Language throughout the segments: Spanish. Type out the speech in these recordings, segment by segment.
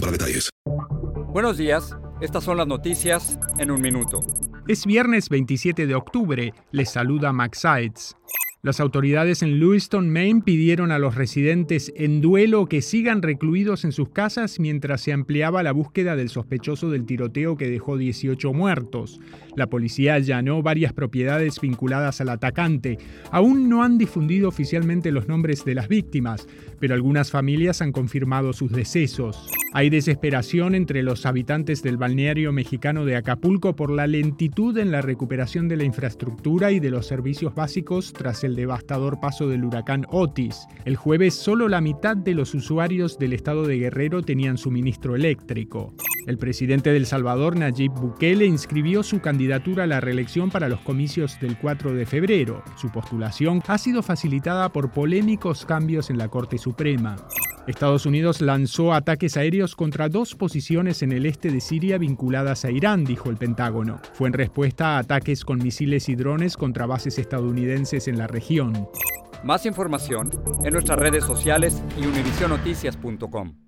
para detalles. Buenos días, estas son las noticias en un minuto. Es viernes 27 de octubre, les saluda Max Sides. Las autoridades en Lewiston, Maine pidieron a los residentes en duelo que sigan recluidos en sus casas mientras se ampliaba la búsqueda del sospechoso del tiroteo que dejó 18 muertos. La policía allanó varias propiedades vinculadas al atacante. Aún no han difundido oficialmente los nombres de las víctimas, pero algunas familias han confirmado sus decesos. Hay desesperación entre los habitantes del balneario mexicano de Acapulco por la lentitud en la recuperación de la infraestructura y de los servicios básicos tras el devastador paso del huracán Otis. El jueves solo la mitad de los usuarios del estado de Guerrero tenían suministro eléctrico. El presidente del Salvador, Nayib Bukele, inscribió su candidatura a la reelección para los comicios del 4 de febrero. Su postulación ha sido facilitada por polémicos cambios en la Corte Suprema. Estados Unidos lanzó ataques aéreos contra dos posiciones en el este de Siria vinculadas a Irán, dijo el Pentágono. Fue en respuesta a ataques con misiles y drones contra bases estadounidenses en la región. Más información en nuestras redes sociales y univisionoticias.com.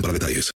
para detalles.